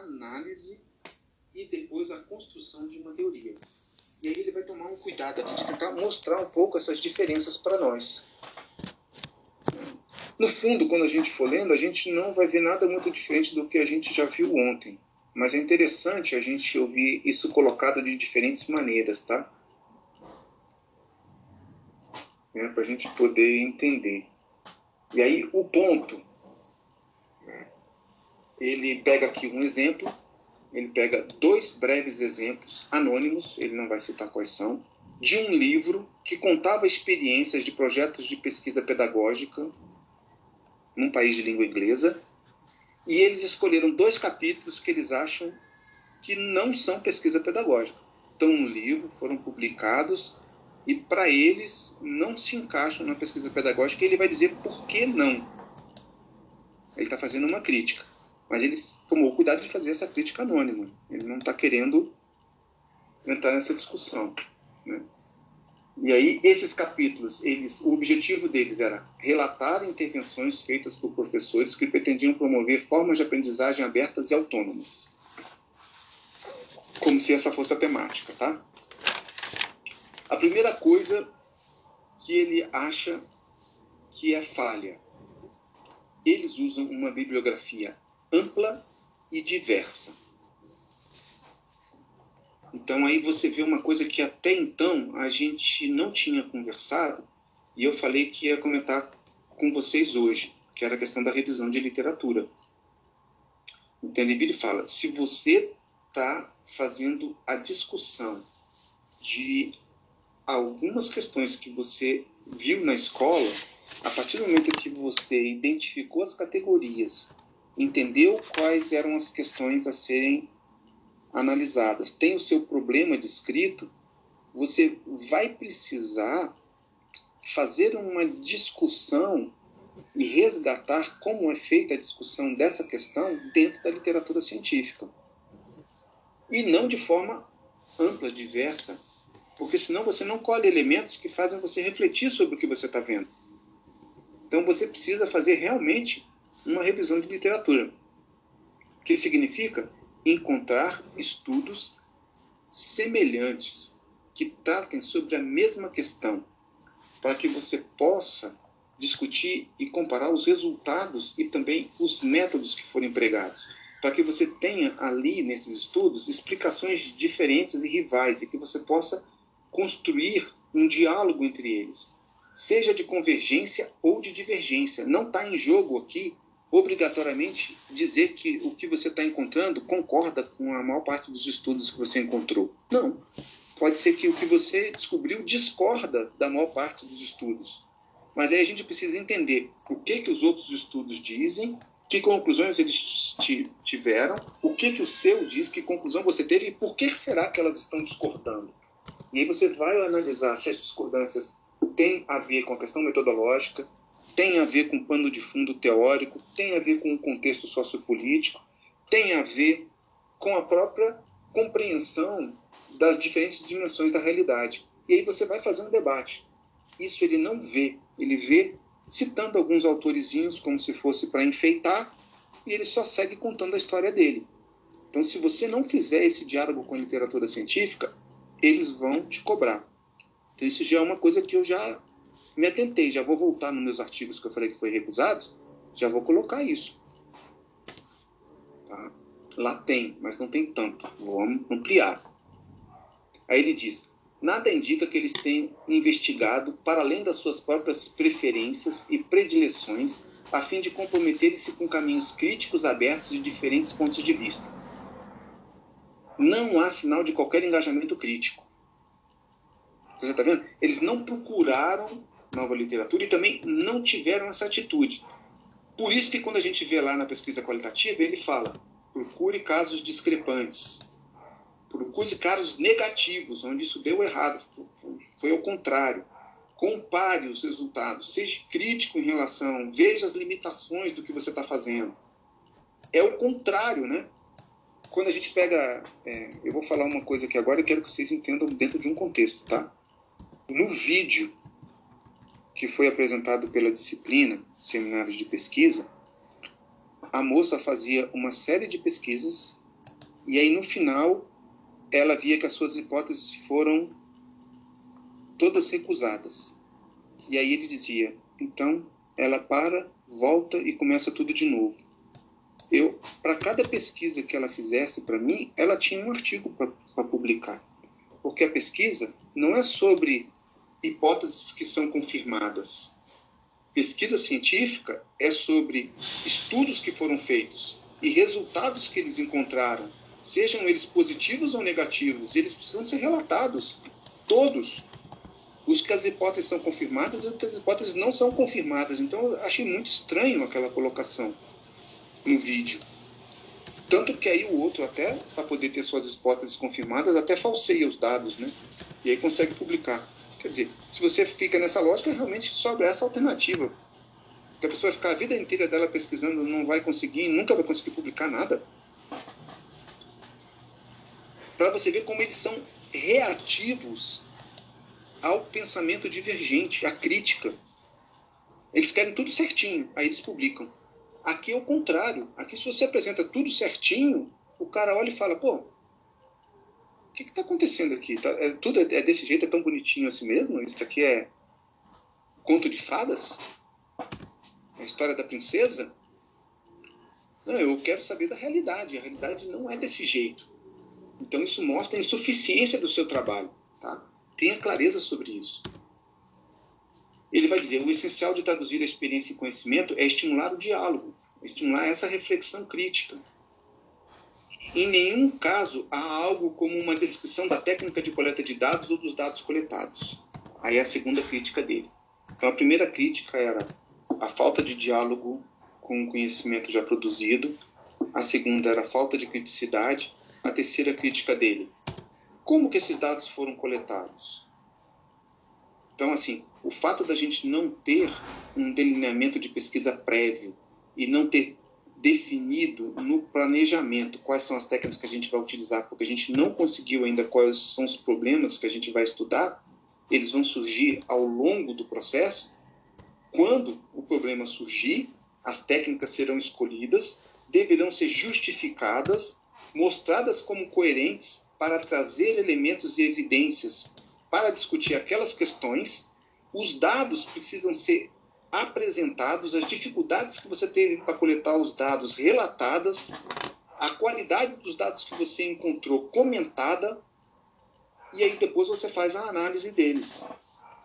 análise e depois a construção de uma teoria. E aí ele vai tomar um cuidado aqui de tentar mostrar um pouco essas diferenças para nós. No fundo, quando a gente for lendo, a gente não vai ver nada muito diferente do que a gente já viu ontem. Mas é interessante a gente ouvir isso colocado de diferentes maneiras, tá? É, para a gente poder entender. E aí, o ponto. Ele pega aqui um exemplo, ele pega dois breves exemplos anônimos, ele não vai citar quais são, de um livro que contava experiências de projetos de pesquisa pedagógica num país de língua inglesa, e eles escolheram dois capítulos que eles acham que não são pesquisa pedagógica. Estão no livro, foram publicados, e para eles não se encaixam na pesquisa pedagógica, e ele vai dizer por que não. Ele está fazendo uma crítica, mas ele tomou cuidado de fazer essa crítica anônima. Ele não está querendo entrar nessa discussão. Né? E aí, esses capítulos, eles, o objetivo deles era relatar intervenções feitas por professores que pretendiam promover formas de aprendizagem abertas e autônomas. Como se essa fosse a temática, tá? A primeira coisa que ele acha que é falha. Eles usam uma bibliografia ampla e diversa. Então aí você vê uma coisa que até então a gente não tinha conversado e eu falei que ia comentar com vocês hoje, que era a questão da revisão de literatura. Então ele fala: se você está fazendo a discussão de algumas questões que você viu na escola, a partir do momento que você identificou as categorias, entendeu quais eram as questões a serem analisadas tem o seu problema descrito, você vai precisar fazer uma discussão e resgatar como é feita a discussão dessa questão dentro da literatura científica. E não de forma ampla, diversa, porque senão você não colhe elementos que fazem você refletir sobre o que você está vendo. Então você precisa fazer realmente uma revisão de literatura. Que significa encontrar estudos semelhantes que tratem sobre a mesma questão, para que você possa discutir e comparar os resultados e também os métodos que foram empregados, para que você tenha ali nesses estudos explicações diferentes e rivais e que você possa construir um diálogo entre eles, seja de convergência ou de divergência. Não está em jogo aqui obrigatoriamente dizer que o que você está encontrando concorda com a maior parte dos estudos que você encontrou. Não. Pode ser que o que você descobriu discorda da maior parte dos estudos. Mas aí a gente precisa entender o que, que os outros estudos dizem, que conclusões eles tiveram, o que, que o seu diz, que conclusão você teve e por que será que elas estão discordando. E aí você vai analisar se as discordâncias têm a ver com a questão metodológica, tem a ver com pano de fundo teórico, tem a ver com o contexto sociopolítico, tem a ver com a própria compreensão das diferentes dimensões da realidade. E aí você vai fazer um debate. Isso ele não vê, ele vê citando alguns autorizinhos como se fosse para enfeitar, e ele só segue contando a história dele. Então, se você não fizer esse diálogo com a literatura científica, eles vão te cobrar. Então, isso já é uma coisa que eu já me atentei, já vou voltar nos meus artigos que eu falei que foi recusados, já vou colocar isso. Tá? Lá tem, mas não tem tanto. Vou ampliar. Aí ele diz: nada indica que eles tenham investigado para além das suas próprias preferências e predileções, a fim de comprometerem-se com caminhos críticos abertos de diferentes pontos de vista. Não há sinal de qualquer engajamento crítico. Você está vendo? Eles não procuraram nova literatura e também não tiveram essa atitude. Por isso que quando a gente vê lá na pesquisa qualitativa, ele fala: procure casos discrepantes, procure casos negativos, onde isso deu errado, foi ao contrário. Compare os resultados, seja crítico em relação, veja as limitações do que você está fazendo. É o contrário, né? Quando a gente pega. É, eu vou falar uma coisa aqui agora, eu quero que vocês entendam dentro de um contexto, tá? No vídeo que foi apresentado pela disciplina Seminários de Pesquisa, a moça fazia uma série de pesquisas E aí, no final, ela via que as suas hipóteses foram todas recusadas. E aí ele dizia: então ela para, volta e começa tudo de novo. Eu, para cada pesquisa que ela fizesse para mim, ela tinha um artigo para publicar, porque a pesquisa não é sobre hipóteses que são confirmadas. Pesquisa científica é sobre estudos que foram feitos e resultados que eles encontraram, sejam eles positivos ou negativos, eles precisam ser relatados, todos. Os que as hipóteses são confirmadas e os que as hipóteses não são confirmadas. Então eu achei muito estranho aquela colocação no vídeo. Tanto que aí o outro, até para poder ter suas hipóteses confirmadas, até falseia os dados, né? E aí consegue publicar. Quer dizer, se você fica nessa lógica, realmente sobra essa alternativa. Porque a pessoa ficar a vida inteira dela pesquisando, não vai conseguir, nunca vai conseguir publicar nada. Para você ver como eles são reativos ao pensamento divergente, à crítica. Eles querem tudo certinho, aí eles publicam. Aqui é o contrário. Aqui, se você apresenta tudo certinho, o cara olha e fala: pô, que está acontecendo aqui? Tá, é, tudo é, é, desse jeito, é tão bonitinho assim mesmo? Isso aqui é conto de fadas? É a história da princesa? Não, eu quero saber da realidade. A realidade não é desse jeito. Então isso mostra a insuficiência do seu trabalho. Tá? Tenha clareza sobre isso. Ele vai dizer: o essencial de traduzir a experiência em conhecimento é estimular o diálogo, estimular essa reflexão crítica. Em nenhum caso há algo como uma descrição da técnica de coleta de dados ou dos dados coletados. Aí é a segunda crítica dele. Então a primeira crítica era a falta de diálogo com o conhecimento já produzido. A segunda era a falta de criticidade. A terceira crítica dele: como que esses dados foram coletados? Então, assim, o fato da gente não ter um delineamento de pesquisa prévio e não ter definido no planejamento quais são as técnicas que a gente vai utilizar, porque a gente não conseguiu ainda quais são os problemas que a gente vai estudar, eles vão surgir ao longo do processo. Quando o problema surgir, as técnicas serão escolhidas, deverão ser justificadas, mostradas como coerentes para trazer elementos e evidências para discutir aquelas questões. Os dados precisam ser apresentados, as dificuldades que você teve para coletar os dados relatadas, a qualidade dos dados que você encontrou comentada, e aí depois você faz a análise deles.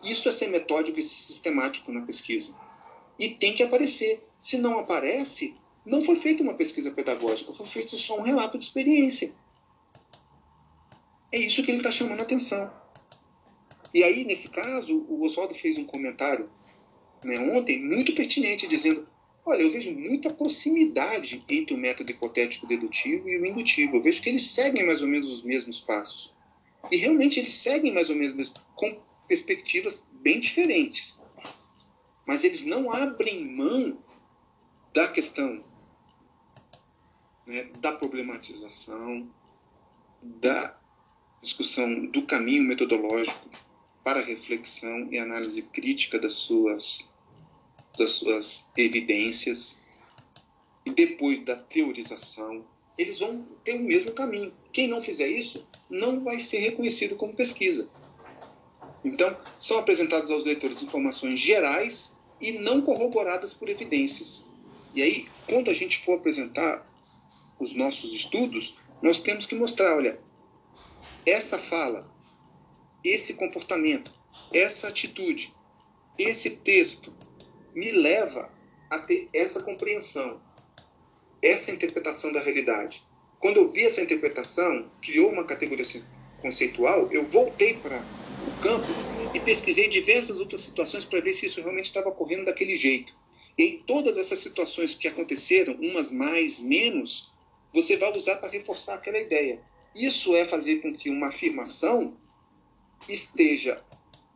Isso é ser metódico e sistemático na pesquisa. E tem que aparecer. Se não aparece, não foi feita uma pesquisa pedagógica, foi feito só um relato de experiência. É isso que ele está chamando a atenção. E aí, nesse caso, o Oswaldo fez um comentário né, ontem muito pertinente, dizendo: olha, eu vejo muita proximidade entre o método hipotético dedutivo e o indutivo. Eu vejo que eles seguem mais ou menos os mesmos passos. E realmente eles seguem mais ou menos com perspectivas bem diferentes. Mas eles não abrem mão da questão né, da problematização, da discussão do caminho metodológico para reflexão e análise crítica das suas, das suas evidências. E depois da teorização, eles vão ter o mesmo caminho. Quem não fizer isso não vai ser reconhecido como pesquisa. Então, são apresentadas aos leitores informações gerais e não corroboradas por evidências. E aí, quando a gente for apresentar os nossos estudos, nós temos que mostrar, olha, essa fala esse comportamento, essa atitude, esse texto me leva a ter essa compreensão, essa interpretação da realidade. Quando eu vi essa interpretação, criou uma categoria conceitual, eu voltei para o campo e pesquisei diversas outras situações para ver se isso realmente estava ocorrendo daquele jeito. E em todas essas situações que aconteceram, umas mais, menos, você vai usar para reforçar aquela ideia. Isso é fazer com que uma afirmação esteja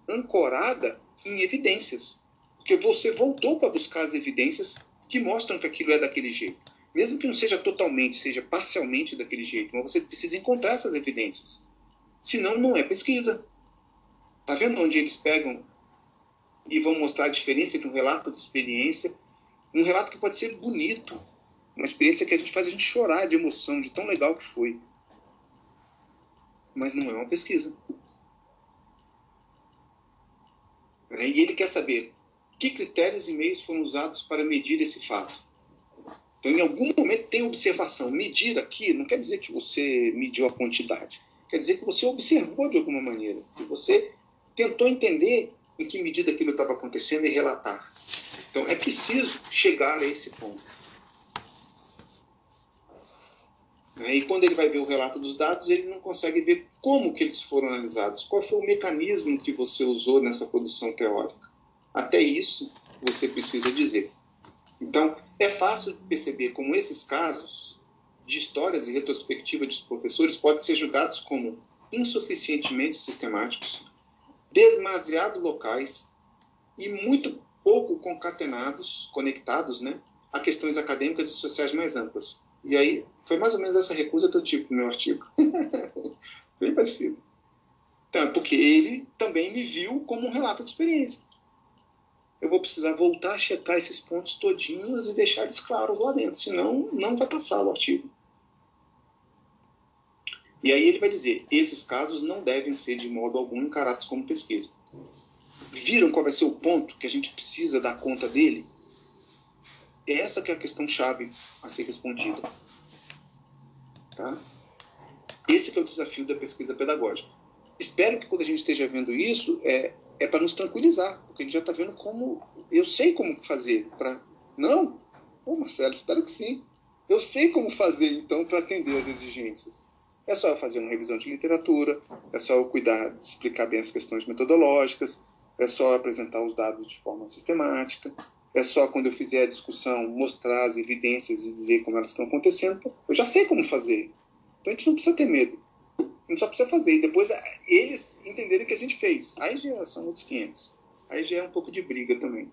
ancorada em evidências. Porque você voltou para buscar as evidências que mostram que aquilo é daquele jeito. Mesmo que não seja totalmente, seja parcialmente daquele jeito, mas você precisa encontrar essas evidências. Senão, não é pesquisa. Está vendo onde eles pegam e vão mostrar a diferença entre um relato de experiência, um relato que pode ser bonito, uma experiência que a gente faz a gente chorar de emoção, de tão legal que foi. mas não é uma pesquisa. É, e ele quer saber que critérios e meios foram usados para medir esse fato. Então, em algum momento tem observação. Medir aqui não quer dizer que você mediu a quantidade. Quer dizer que você observou de alguma maneira. Que você tentou entender em que medida aquilo estava acontecendo e relatar. Então, é preciso chegar a esse ponto. Né? E quando ele vai ver o relato dos dados, ele não consegue ver como que eles foram analisados, qual foi o mecanismo que você usou nessa produção teórica. Até isso você precisa dizer. Então, é fácil perceber como esses casos de histórias e retrospectiva dos professores podem ser julgados como insuficientemente sistemáticos, demasiado locais e muito pouco concatenados, conectados, né, a questões acadêmicas e sociais mais amplas. E aí, foi mais ou menos essa recusa que eu tive no meu artigo. Bem parecido. Então, porque ele também me viu como um relato de experiência. Eu vou precisar voltar a checar esses pontos todinhos e deixar eles claros lá dentro, senão não vai passar o artigo. E aí ele vai dizer, esses casos não devem ser de modo algum encarados como pesquisa. Viram qual vai ser o ponto que a gente precisa dar conta dele? Essa que é a questão chave a ser respondida. Tá? Esse é o desafio da pesquisa pedagógica. Espero que quando a gente esteja vendo isso, é, é para nos tranquilizar, porque a gente já está vendo como. Eu sei como fazer para. Não? Pô, Marcelo, espero que sim. Eu sei como fazer, então, para atender as exigências. É só eu fazer uma revisão de literatura, é só eu cuidar de explicar bem as questões metodológicas, é só apresentar os dados de forma sistemática, é só quando eu fizer a discussão mostrar as evidências e dizer como elas estão acontecendo. Eu já sei como fazer. Então a gente não precisa ter medo. A gente só precisa fazer. E depois eles entenderem o que a gente fez. Aí já são outros 500. Aí já é um pouco de briga também.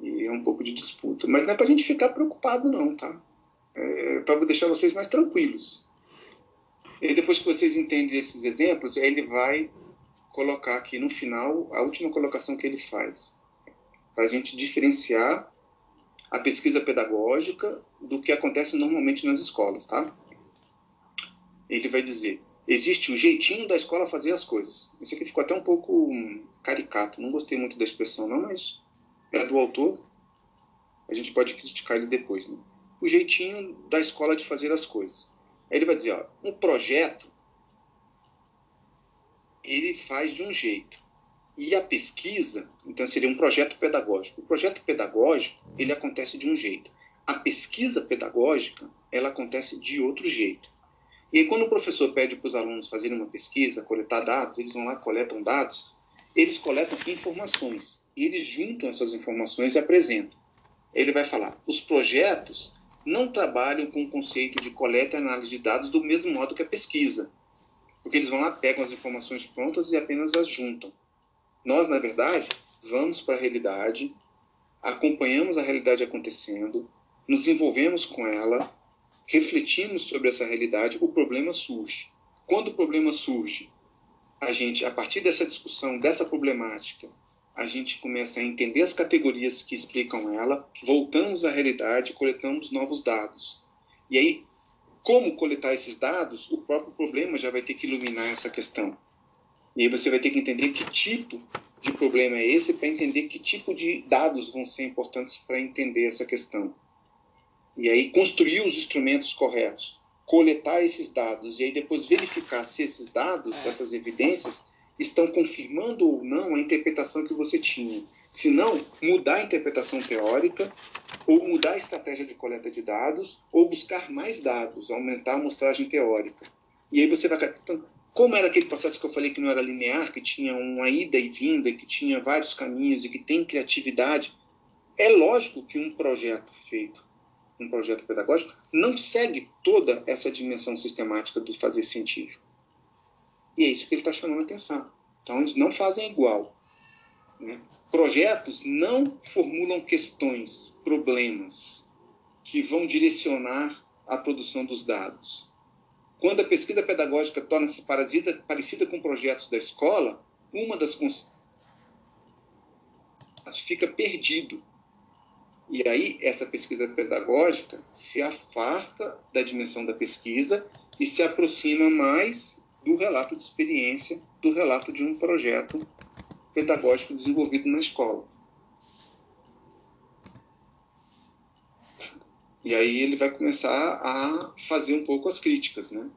E é um pouco de disputa. Mas não é para a gente ficar preocupado, não, tá? É para deixar vocês mais tranquilos. E depois que vocês entendem esses exemplos, ele vai colocar aqui no final a última colocação que ele faz para a gente diferenciar a pesquisa pedagógica do que acontece normalmente nas escolas, tá? Ele vai dizer: existe o jeitinho da escola fazer as coisas. Isso aqui ficou até um pouco caricato, não gostei muito da expressão, não, mas é do autor. A gente pode criticar ele depois, né? O jeitinho da escola de fazer as coisas. Aí ele vai dizer: ó, um projeto ele faz de um jeito. E a pesquisa, então seria um projeto pedagógico. O projeto pedagógico, ele acontece de um jeito. A pesquisa pedagógica, ela acontece de outro jeito. E aí, quando o professor pede para os alunos fazerem uma pesquisa, coletar dados, eles vão lá, coletam dados, eles coletam informações. E eles juntam essas informações e apresentam. Ele vai falar, os projetos não trabalham com o conceito de coleta e análise de dados do mesmo modo que a pesquisa. Porque eles vão lá, pegam as informações prontas e apenas as juntam. Nós, na verdade, vamos para a realidade, acompanhamos a realidade acontecendo, nos envolvemos com ela, refletimos sobre essa realidade, o problema surge. Quando o problema surge, a gente, a partir dessa discussão, dessa problemática, a gente começa a entender as categorias que explicam ela, voltamos à realidade, coletamos novos dados. E aí, como coletar esses dados, o próprio problema já vai ter que iluminar essa questão. E aí você vai ter que entender que tipo de problema é esse para entender que tipo de dados vão ser importantes para entender essa questão. E aí construir os instrumentos corretos, coletar esses dados e aí depois verificar se esses dados, essas evidências, estão confirmando ou não a interpretação que você tinha. Se não, mudar a interpretação teórica, ou mudar a estratégia de coleta de dados, ou buscar mais dados, aumentar a amostragem teórica. E aí você vai. Então, como era aquele processo que eu falei que não era linear, que tinha uma ida e vinda, que tinha vários caminhos e que tem criatividade, é lógico que um projeto feito, um projeto pedagógico, não segue toda essa dimensão sistemática do fazer científico. E é isso que ele está chamando a atenção. Então, eles não fazem igual. Né? Projetos não formulam questões, problemas, que vão direcionar a produção dos dados quando a pesquisa pedagógica torna-se parecida, com projetos da escola, uma das fica perdido. E aí, essa pesquisa pedagógica se afasta da dimensão da pesquisa e se aproxima mais do relato de experiência, do relato de um projeto pedagógico desenvolvido na escola. E aí ele vai começar a fazer um pouco as críticas, né?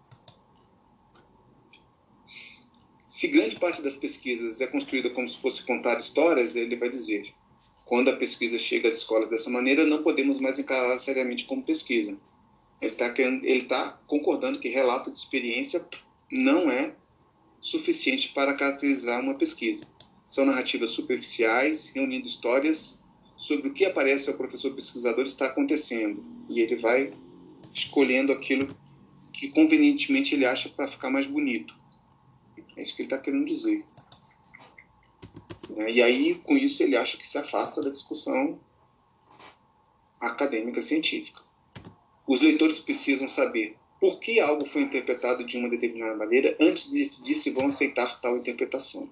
Se grande parte das pesquisas é construída como se fosse contar histórias, ele vai dizer: quando a pesquisa chega às escolas dessa maneira, não podemos mais encará-la seriamente como pesquisa. Ele está tá concordando que relato de experiência não é suficiente para caracterizar uma pesquisa. São narrativas superficiais, reunindo histórias sobre o que aparece ao professor pesquisador está acontecendo. E ele vai escolhendo aquilo que convenientemente ele acha para ficar mais bonito. É isso que ele está querendo dizer. Né? E aí, com isso, ele acha que se afasta da discussão acadêmica científica. Os leitores precisam saber por que algo foi interpretado de uma determinada maneira antes de decidir se vão aceitar tal interpretação.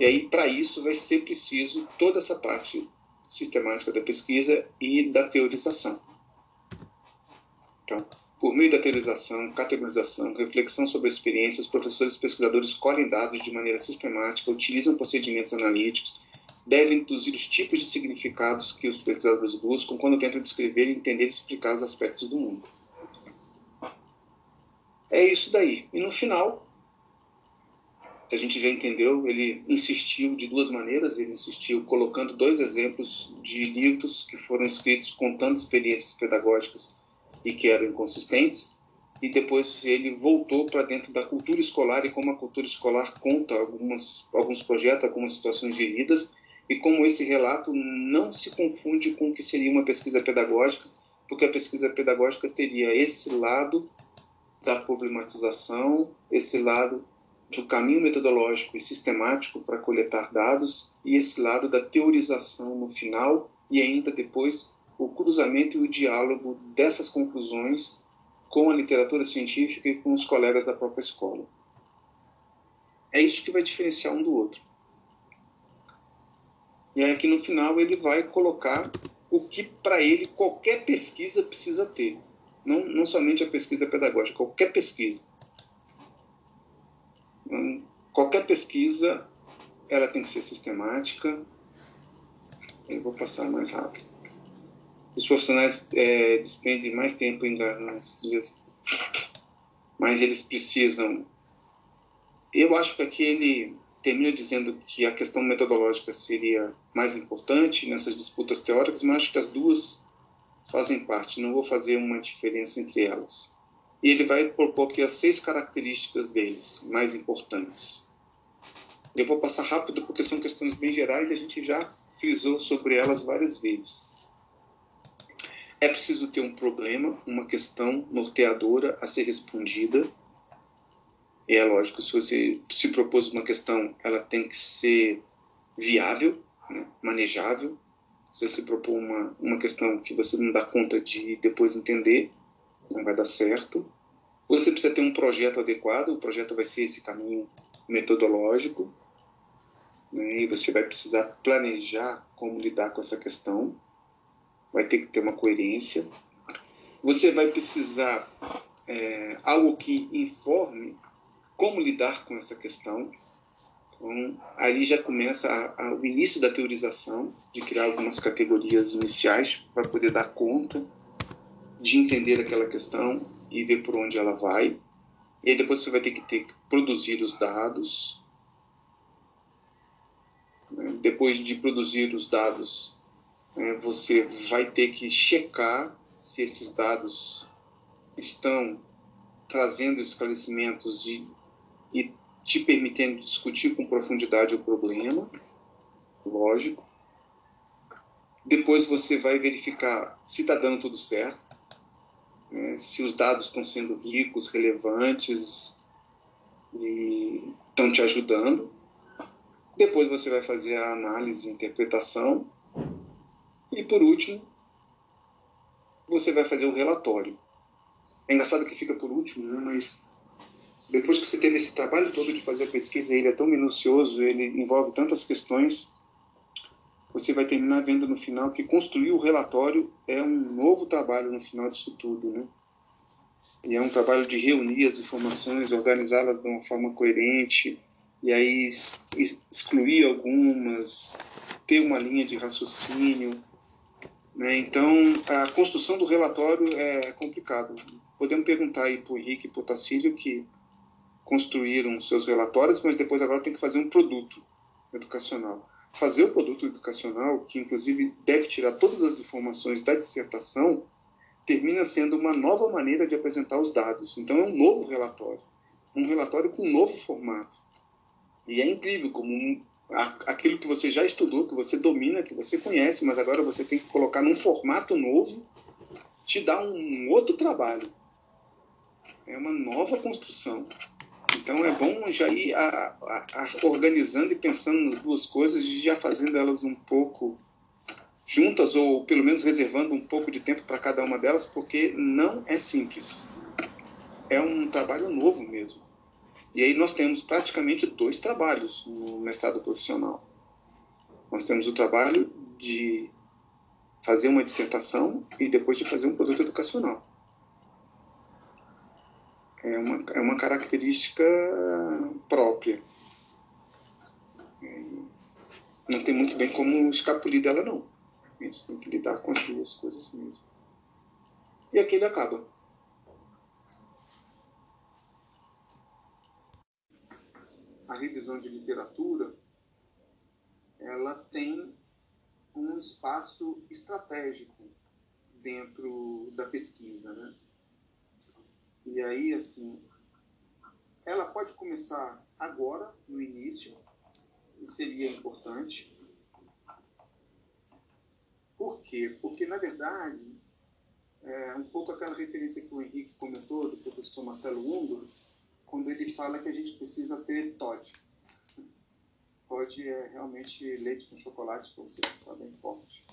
E aí, para isso, vai ser preciso toda essa parte sistemática da pesquisa e da teorização. Então, por meio da teorização, categorização, reflexão sobre a experiência, os professores e pesquisadores colhem dados de maneira sistemática, utilizam procedimentos analíticos, devem induzir os tipos de significados que os pesquisadores buscam quando tentam descrever, entender e explicar os aspectos do mundo. É isso daí. E no final, a gente já entendeu, ele insistiu de duas maneiras. Ele insistiu colocando dois exemplos de livros que foram escritos contando experiências pedagógicas e que eram inconsistentes, e depois ele voltou para dentro da cultura escolar e como a cultura escolar conta algumas, alguns projetos, algumas situações vividas, e como esse relato não se confunde com o que seria uma pesquisa pedagógica, porque a pesquisa pedagógica teria esse lado da problematização, esse lado do caminho metodológico e sistemático para coletar dados e esse lado da teorização no final e ainda depois o cruzamento e o diálogo dessas conclusões com a literatura científica e com os colegas da própria escola. É isso que vai diferenciar um do outro. E aqui no final ele vai colocar o que para ele qualquer pesquisa precisa ter. Não, não somente a pesquisa pedagógica, qualquer pesquisa. Então, qualquer pesquisa ela tem que ser sistemática. Eu vou passar mais rápido os profissionais é, despendem mais tempo em dias, mas eles precisam. Eu acho que aqui ele termina dizendo que a questão metodológica seria mais importante nessas disputas teóricas, mas acho que as duas fazem parte. Não vou fazer uma diferença entre elas. E ele vai propor aqui as seis características deles mais importantes. Eu vou passar rápido porque são questões bem gerais e a gente já frisou sobre elas várias vezes. É preciso ter um problema, uma questão norteadora a ser respondida. E é lógico, se você se propôs uma questão, ela tem que ser viável, né, manejável. Se você propor uma, uma questão que você não dá conta de depois entender, não vai dar certo. Você precisa ter um projeto adequado, o projeto vai ser esse caminho metodológico, né, e você vai precisar planejar como lidar com essa questão vai ter que ter uma coerência. Você vai precisar é, algo que informe como lidar com essa questão. Então, ali já começa a, a, o início da teorização, de criar algumas categorias iniciais para poder dar conta de entender aquela questão e ver por onde ela vai. E aí depois você vai ter que ter produzir os dados. Né? Depois de produzir os dados, é, você vai ter que checar se esses dados estão trazendo esclarecimentos de, e te permitindo discutir com profundidade o problema, lógico. Depois você vai verificar se está dando tudo certo, né, se os dados estão sendo ricos, relevantes e estão te ajudando. Depois você vai fazer a análise e interpretação e por último, você vai fazer o relatório. É engraçado que fica por último, né? mas depois que você teve esse trabalho todo de fazer a pesquisa, ele é tão minucioso, ele envolve tantas questões, você vai terminar vendo no final que construir o relatório é um novo trabalho no final disso tudo, né? E é um trabalho de reunir as informações, organizá-las de uma forma coerente, e aí excluir algumas, ter uma linha de raciocínio. Né? Então, a construção do relatório é complicado. Podemos perguntar aí para o Henrique e para o Tacílio, que construíram seus relatórios, mas depois agora tem que fazer um produto educacional. Fazer o produto educacional, que inclusive deve tirar todas as informações da dissertação, termina sendo uma nova maneira de apresentar os dados. Então é um novo relatório, um relatório com um novo formato. E é incrível como um, aquilo que você já estudou, que você domina, que você conhece, mas agora você tem que colocar num formato novo, te dá um outro trabalho. É uma nova construção. Então é bom já ir a, a, a organizando e pensando nas duas coisas e já fazendo elas um pouco juntas ou pelo menos reservando um pouco de tempo para cada uma delas, porque não é simples. É um trabalho novo mesmo. E aí nós temos praticamente dois trabalhos no mestrado profissional. Nós temos o trabalho de fazer uma dissertação e depois de fazer um produto educacional. É uma, é uma característica própria. Não tem muito bem como escapulir dela, não. A gente tem que lidar com as duas coisas mesmo. E aqui ele acaba. A revisão de literatura ela tem um espaço estratégico dentro da pesquisa, né? E aí, assim, ela pode começar agora, no início, e seria importante, por quê? Porque, na verdade, é um pouco aquela referência que o Henrique comentou, do professor Marcelo Ungo, quando ele fala que a gente precisa ter TOD. TOD é realmente leite com chocolate, para você ficar bem forte.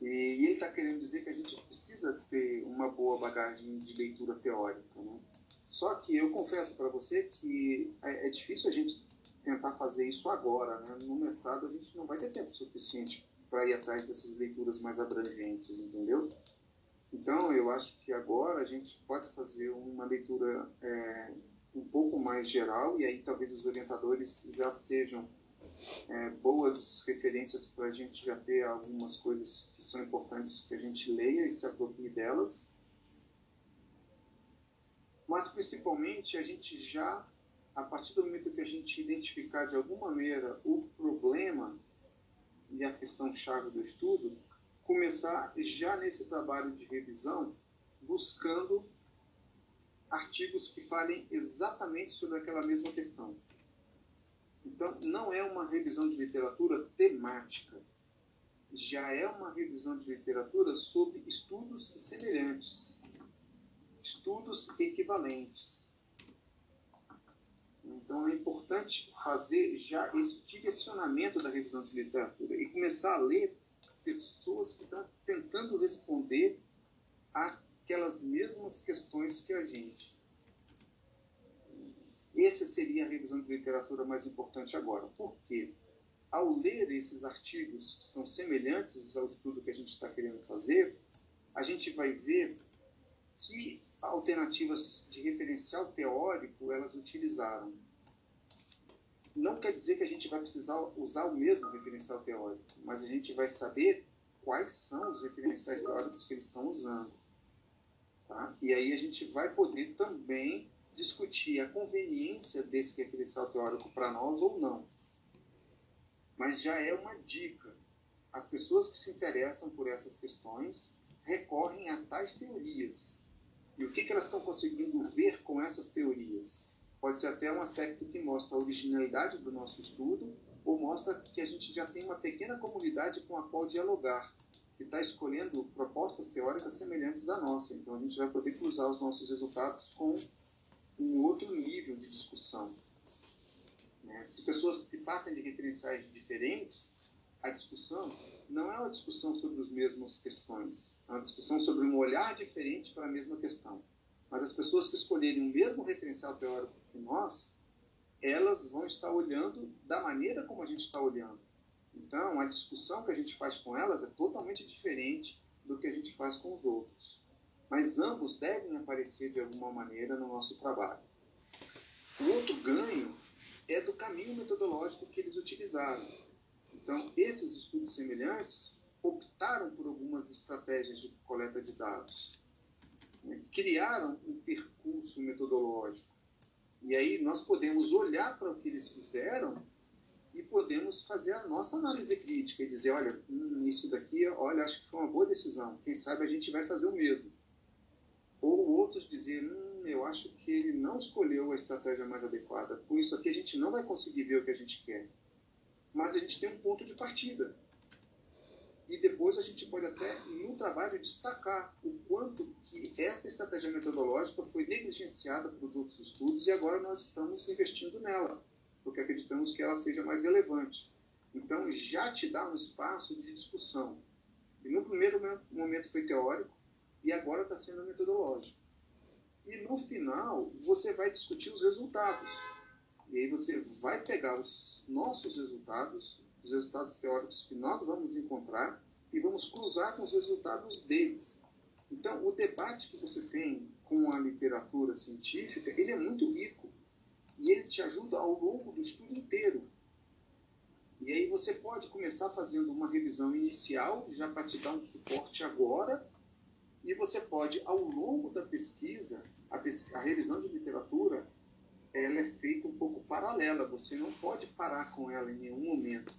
E, ele está querendo dizer que a gente precisa ter uma boa bagagem de leitura teórica. Né? Só que eu confesso para você que é, é, difícil a gente tentar fazer isso agora. Né? No mestrado a gente não vai ter tempo suficiente para ir atrás dessas leituras mais abrangentes, entendeu? Então, eu acho que agora a gente pode fazer uma leitura é, um pouco mais geral, e aí talvez os orientadores já sejam é, boas referências para a gente já ter algumas coisas que são importantes que a gente leia e se aproprie delas. Mas, principalmente, a gente já, a partir do momento que a gente identificar de alguma maneira o problema, e a questão chave do estudo, começar já nesse trabalho de revisão buscando artigos que falem exatamente sobre aquela mesma questão. Então, não é uma revisão de literatura temática, já é uma revisão de literatura sobre estudos semelhantes, estudos equivalentes. Então é importante fazer já esse direcionamento da revisão de literatura e começar a ler pessoas que estão tentando responder aquelas mesmas questões que a gente. Essa seria a revisão de literatura mais importante agora. Por quê? Ao ler esses artigos que são semelhantes ao estudo que a gente está querendo fazer, a gente vai ver que alternativas de referencial teórico elas utilizaram. Não quer dizer que a gente vai precisar usar o mesmo referencial teórico, mas a gente vai saber quais são os referenciais teóricos que eles estão usando. Tá? E aí a gente vai poder também discutir a conveniência desse referencial teórico para nós ou não. Mas já é uma dica. As pessoas que se interessam por essas questões recorrem a tais teorias e o que, que elas estão conseguindo ver com essas teorias? Pode ser até um aspecto que mostra a originalidade do nosso estudo, ou mostra que a gente já tem uma pequena comunidade com a qual dialogar, que está escolhendo propostas teóricas semelhantes à nossa. Então a gente vai poder cruzar os nossos resultados com um outro nível de discussão. Né? Se pessoas que partem de referenciais diferentes, a discussão não é uma discussão sobre as mesmas questões, é uma discussão sobre um olhar diferente para a mesma questão. Mas as pessoas que escolherem o mesmo referencial teórico que nós, elas vão estar olhando da maneira como a gente está olhando. Então, a discussão que a gente faz com elas é totalmente diferente do que a gente faz com os outros. Mas ambos devem aparecer de alguma maneira no nosso trabalho. O outro ganho é do caminho metodológico que eles utilizaram. Então, esses estudos semelhantes optaram por algumas estratégias de coleta de dados, né? criaram um percurso metodológico. E aí nós podemos olhar para o que eles fizeram e podemos fazer a nossa análise crítica e dizer, olha, hum, isso daqui, olha, acho que foi uma boa decisão. Quem sabe a gente vai fazer o mesmo. Ou outros dizer, hum, eu acho que ele não escolheu a estratégia mais adequada. Com isso aqui a gente não vai conseguir ver o que a gente quer. Mas a gente tem um ponto de partida. E depois a gente pode até, no trabalho, destacar o quanto que essa estratégia metodológica foi negligenciada pelos outros estudos e agora nós estamos investindo nela porque acreditamos que ela seja mais relevante. Então, já te dá um espaço de discussão. E no primeiro momento foi teórico, e agora está sendo metodológico. E no final, você vai discutir os resultados. E aí você vai pegar os nossos resultados, os resultados teóricos que nós vamos encontrar, e vamos cruzar com os resultados deles. Então, o debate que você tem com a literatura científica, ele é muito rico e ele te ajuda ao longo do estudo inteiro. E aí você pode começar fazendo uma revisão inicial, já para te dar um suporte agora, e você pode, ao longo da pesquisa, a, a revisão de literatura, ela é feita um pouco paralela, você não pode parar com ela em nenhum momento.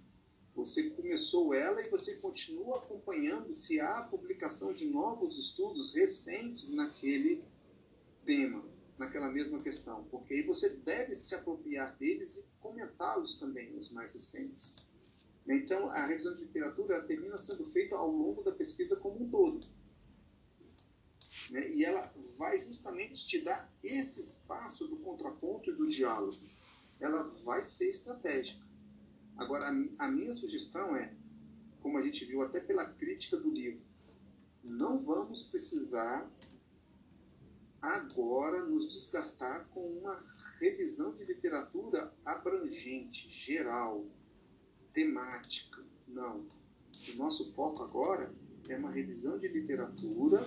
Você começou ela e você continua acompanhando se há publicação de novos estudos recentes naquele tema naquela mesma questão, porque aí você deve se apropriar deles e comentá-los também, os mais recentes. Então, a revisão de literatura termina sendo feita ao longo da pesquisa como um todo. Né? E ela vai justamente te dar esse espaço do contraponto e do diálogo. Ela vai ser estratégica. Agora, a, a minha sugestão é, como a gente viu até pela crítica do livro, não vamos precisar agora nos desgastar com uma revisão de literatura abrangente, geral, temática. Não. O nosso foco agora é uma revisão de literatura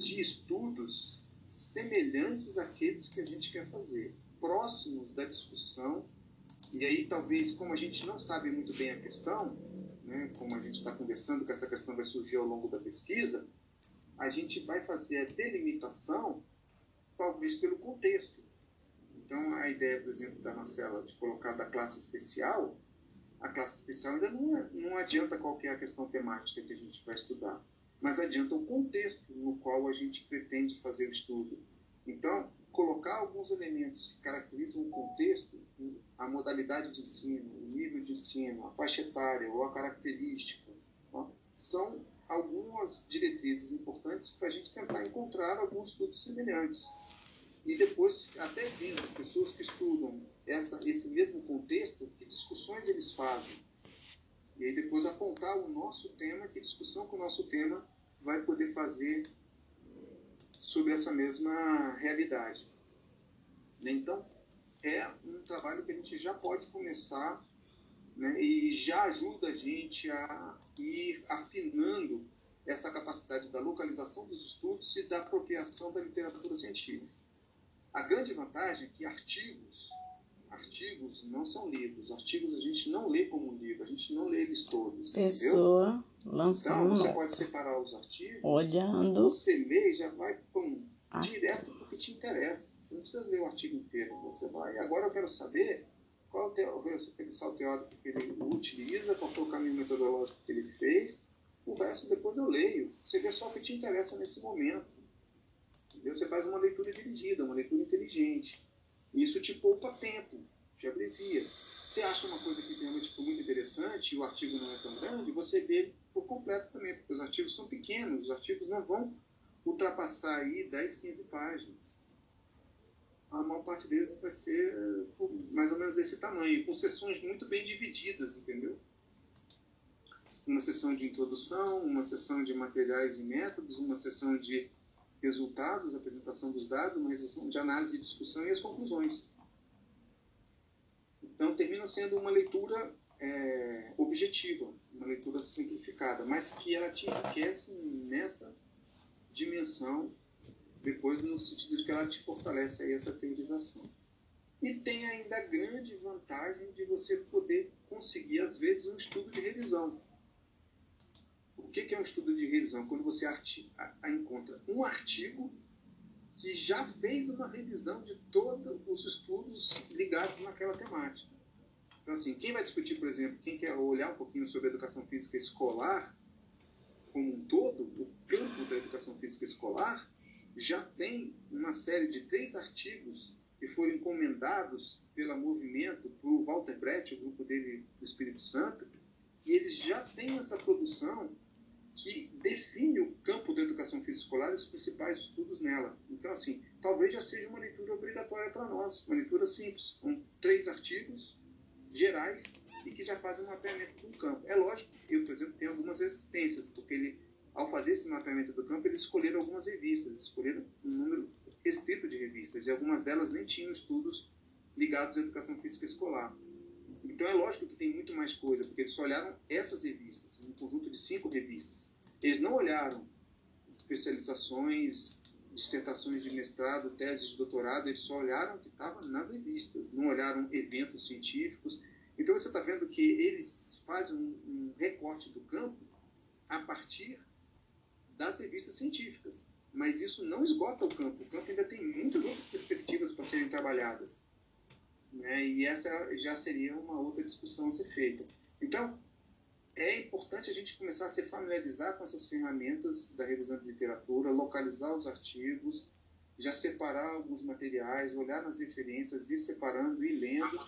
de estudos semelhantes àqueles que a gente quer fazer, próximos da discussão. E aí, talvez, como a gente não sabe muito bem a questão, né, como a gente está conversando que essa questão vai surgir ao longo da pesquisa, a gente vai fazer a delimitação, talvez pelo contexto. Então, a ideia, por exemplo, da Marcela de colocar da classe especial, a classe especial ainda não, é, não adianta qualquer questão temática que a gente vai estudar, mas adianta o contexto no qual a gente pretende fazer o estudo. Então, colocar alguns elementos que caracterizam o contexto, a modalidade de ensino, o nível de ensino, a faixa etária ou a característica, são algumas diretrizes importantes para a gente tentar encontrar alguns estudos semelhantes. E depois, até vendo pessoas que estudam essa, esse mesmo contexto, que discussões eles fazem. E aí depois apontar o nosso tema, que discussão que o nosso tema vai poder fazer sobre essa mesma realidade. Então, é um trabalho que a gente já pode começar né, e já ajuda a gente a ir afinando essa capacidade da localização dos estudos e da apropriação da literatura científica. A grande vantagem é que artigos, artigos não são livros, artigos a gente não lê como um livro, a gente não lê eles todos. Pessoa entendeu? lançando. Então você pode separar os artigos, olhando, você lê e já vai pum, direto porque te interessa. Você não precisa ler o artigo inteiro, você vai. Agora eu quero saber qual é o referencial teórico que ele utiliza, qual foi o caminho metodológico que ele fez. O resto depois eu leio. Você vê só o que te interessa nesse momento. Entendeu? Você faz uma leitura dirigida, uma leitura inteligente. Isso te poupa tempo, te abrevia. Você acha uma coisa que realmente ficou muito interessante e o artigo não é tão grande, você vê por completo também, porque os artigos são pequenos, os artigos não vão ultrapassar aí 10, 15 páginas a maior parte deles vai ser eh, mais ou menos esse tamanho, com sessões muito bem divididas, entendeu? Uma sessão de introdução, uma sessão de materiais e métodos, uma sessão de resultados, apresentação dos dados, uma sessão de análise e discussão e as conclusões. Então, termina sendo uma leitura é, objetiva, uma leitura simplificada, mas que ela te enriquece nessa dimensão, depois no sentido de que ela te fortalece aí essa teorização. E tem ainda a grande vantagem de você poder conseguir, às vezes, um estudo de revisão. O que é um estudo de revisão? Quando você encontra um artigo que já fez uma revisão de todos os estudos ligados naquela temática. Então, assim, quem vai discutir, por exemplo, quem quer olhar um pouquinho sobre a educação física escolar como um todo, o campo da educação física escolar, já tem uma série de três artigos que foram encomendados pelo movimento para o Walter Brett, o grupo dele do Espírito Santo, e eles já têm essa produção que define o campo da educação física escolar e os principais estudos nela. Então, assim, talvez já seja uma leitura obrigatória para nós, uma leitura simples, com três artigos gerais e que já fazem um mapeamento do campo. É lógico, eu, por exemplo, tenho algumas resistências, porque ele, ao fazer esse mapeamento do campo, eles escolheram algumas revistas, escolheram um número restrito de revistas, e algumas delas nem tinham estudos ligados à educação física escolar. Então é lógico que tem muito mais coisa, porque eles só olharam essas revistas, um conjunto de cinco revistas. Eles não olharam especializações, dissertações de mestrado, teses de doutorado, eles só olharam o que estava nas revistas, não olharam eventos científicos. Então você está vendo que eles fazem um, um recorte do campo a partir das revistas científicas. Mas isso não esgota o campo. O campo ainda tem muitas outras perspectivas para serem trabalhadas. Né? E essa já seria uma outra discussão a ser feita. Então, é importante a gente começar a se familiarizar com essas ferramentas da revisão de literatura, localizar os artigos, já separar alguns materiais, olhar nas referências, ir separando e lendo,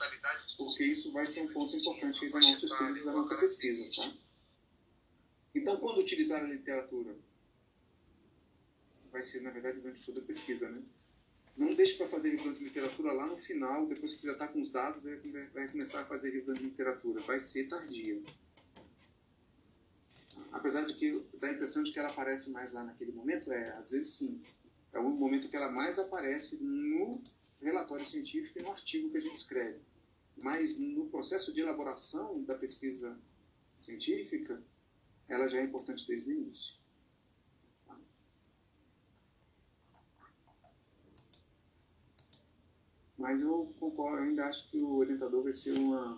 porque isso vai ser um ponto importante do nosso estudo, da nossa pesquisa. Tá? Então, quando utilizar a literatura? Vai ser, na verdade, durante toda a pesquisa, né? Não deixe para fazer revisão de literatura lá no final, depois que você já está com os dados, vai começar a fazer revisão de literatura. Vai ser tardia apesar de que dá a impressão de que ela aparece mais lá naquele momento, é, às vezes sim. É o momento que ela mais aparece no relatório científico e no artigo que a gente escreve. Mas no processo de elaboração da pesquisa científica, ela já é importante desde o início. Mas eu concordo, eu ainda acho que o orientador vai ser uma